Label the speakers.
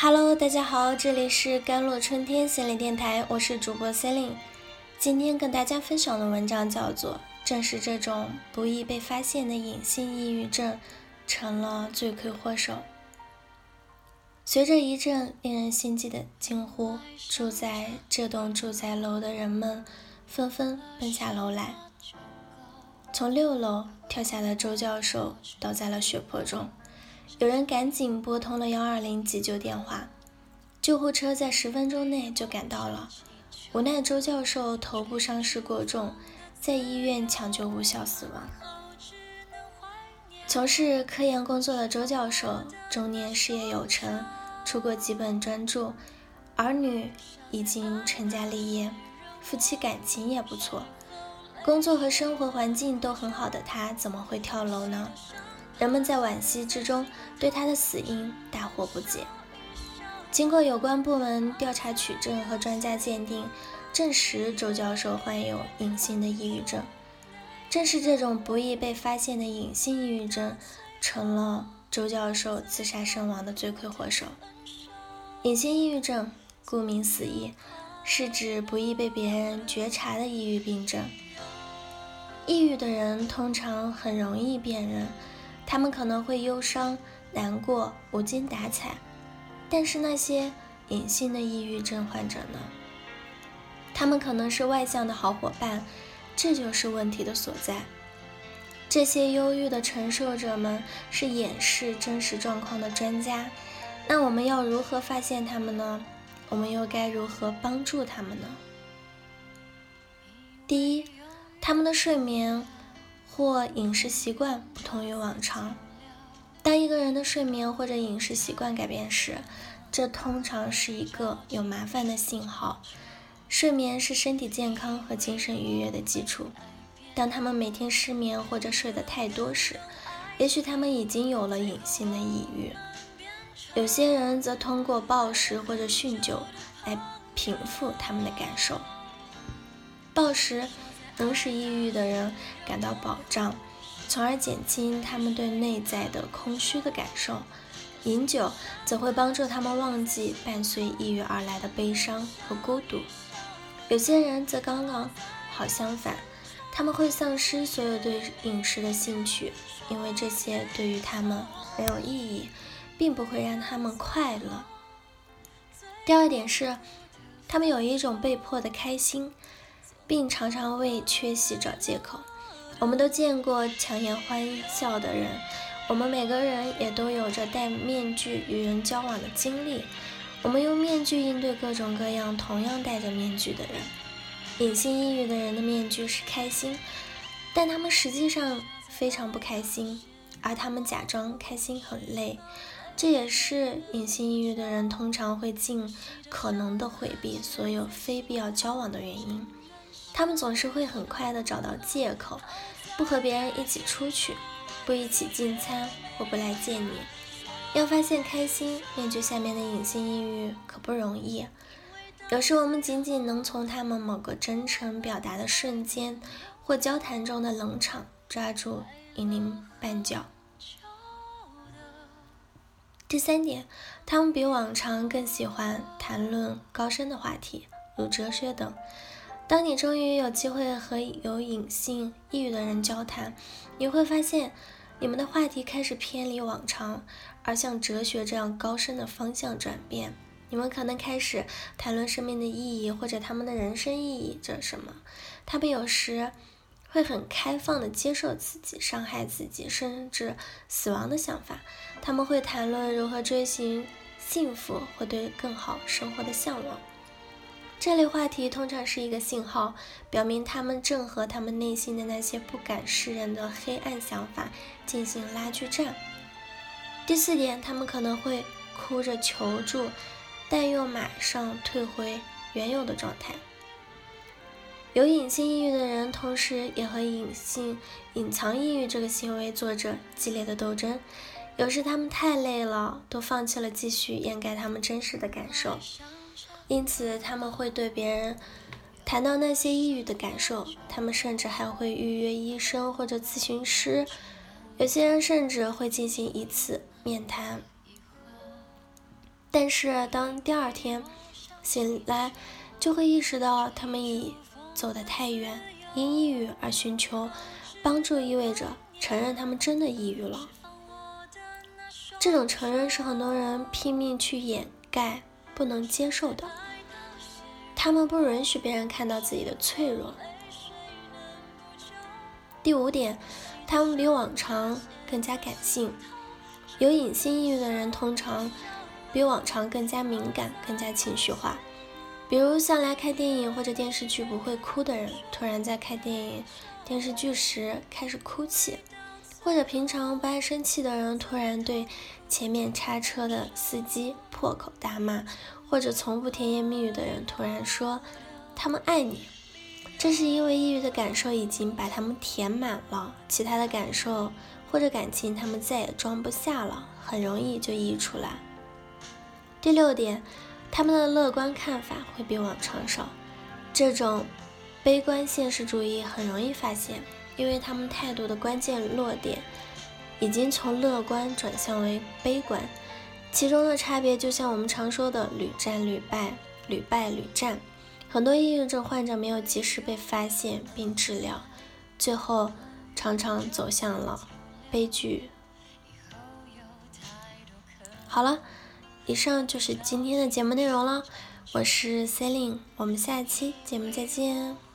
Speaker 1: Hello，大家好，这里是甘露春天心理电台，我是主播 Celine。今天跟大家分享的文章叫做《正是这种不易被发现的隐性抑郁症，成了罪魁祸首》。随着一阵令人心悸的惊呼，住在这栋住宅楼的人们纷纷奔下楼来。从六楼跳下的周教授倒在了血泊中。有人赶紧拨通了幺二零急救电话，救护车在十分钟内就赶到了。无奈周教授头部伤势过重，在医院抢救无效死亡。从事科研工作的周教授，中年事业有成，出过几本专著，儿女已经成家立业，夫妻感情也不错，工作和生活环境都很好的他，怎么会跳楼呢？人们在惋惜之中，对他的死因大惑不解。经过有关部门调查取证和专家鉴定，证实周教授患有隐性的抑郁症。正是这种不易被发现的隐性抑郁症，成了周教授自杀身亡的罪魁祸首。隐性抑郁症，顾名思义，是指不易被别人觉察的抑郁病症。抑郁的人通常很容易辨认。他们可能会忧伤、难过、无精打采，但是那些隐性的抑郁症患者呢？他们可能是外向的好伙伴，这就是问题的所在。这些忧郁的承受者们是掩饰真实状况的专家，那我们要如何发现他们呢？我们又该如何帮助他们呢？第一，他们的睡眠。或饮食习惯不同于往常。当一个人的睡眠或者饮食习惯改变时，这通常是一个有麻烦的信号。睡眠是身体健康和精神愉悦的基础。当他们每天失眠或者睡得太多时，也许他们已经有了隐性的抑郁。有些人则通过暴食或者酗酒来平复他们的感受。暴食。能使抑郁的人感到保障，从而减轻他们对内在的空虚的感受。饮酒则会帮助他们忘记伴随抑郁而来的悲伤和孤独。有些人则刚刚好相反，他们会丧失所有对饮食的兴趣，因为这些对于他们没有意义，并不会让他们快乐。第二点是，他们有一种被迫的开心。并常常为缺席找借口。我们都见过强颜欢笑的人，我们每个人也都有着戴面具与人交往的经历。我们用面具应对各种各样同样戴着面具的人。隐性抑郁的人的面具是开心，但他们实际上非常不开心，而他们假装开心很累。这也是隐性抑郁的人通常会尽可能的回避所有非必要交往的原因。他们总是会很快的找到借口，不和别人一起出去，不一起进餐，或不来见你。要发现开心面具下面的隐性抑郁可不容易。有时我们仅仅能从他们某个真诚表达的瞬间，或交谈中的冷场抓住，引领绊脚。第三点，他们比往常更喜欢谈论高深的话题，如哲学等。当你终于有机会和有隐性抑郁的人交谈，你会发现，你们的话题开始偏离往常，而向哲学这样高深的方向转变。你们可能开始谈论生命的意义，或者他们的人生意义着什么。他们有时会很开放的接受自己伤害自己，甚至死亡的想法。他们会谈论如何追寻幸福或对更好生活的向往。这类话题通常是一个信号，表明他们正和他们内心的那些不敢示人的黑暗想法进行拉锯战。第四点，他们可能会哭着求助，但又马上退回原有的状态。有隐性抑郁的人，同时也和隐性隐藏抑郁这个行为做着激烈的斗争。有时他们太累了，都放弃了继续掩盖他们真实的感受。因此，他们会对别人谈到那些抑郁的感受，他们甚至还会预约医生或者咨询师，有些人甚至会进行一次面谈。但是当第二天醒来，就会意识到他们已走得太远。因抑郁而寻求帮助，意味着承认他们真的抑郁了。这种承认是很多人拼命去掩盖、不能接受的。他们不允许别人看到自己的脆弱。第五点，他们比往常更加感性。有隐性抑郁的人通常比往常更加敏感、更加情绪化。比如，向来看电影或者电视剧不会哭的人，突然在看电影、电视剧时开始哭泣；或者平常不爱生气的人，突然对前面叉车的司机破口大骂；或者从不甜言蜜语的人，突然说他们爱你。这是因为抑郁的感受已经把他们填满了，其他的感受或者感情他们再也装不下了，很容易就溢出来。第六点。他们的乐观看法会比往常少，这种悲观现实主义很容易发现，因为他们态度的关键落点已经从乐观转向为悲观，其中的差别就像我们常说的屡战屡败，屡败屡战。很多抑郁症患者没有及时被发现并治疗，最后常常走向了悲剧。好了。以上就是今天的节目内容了，我是 Celine，我们下期节目再见。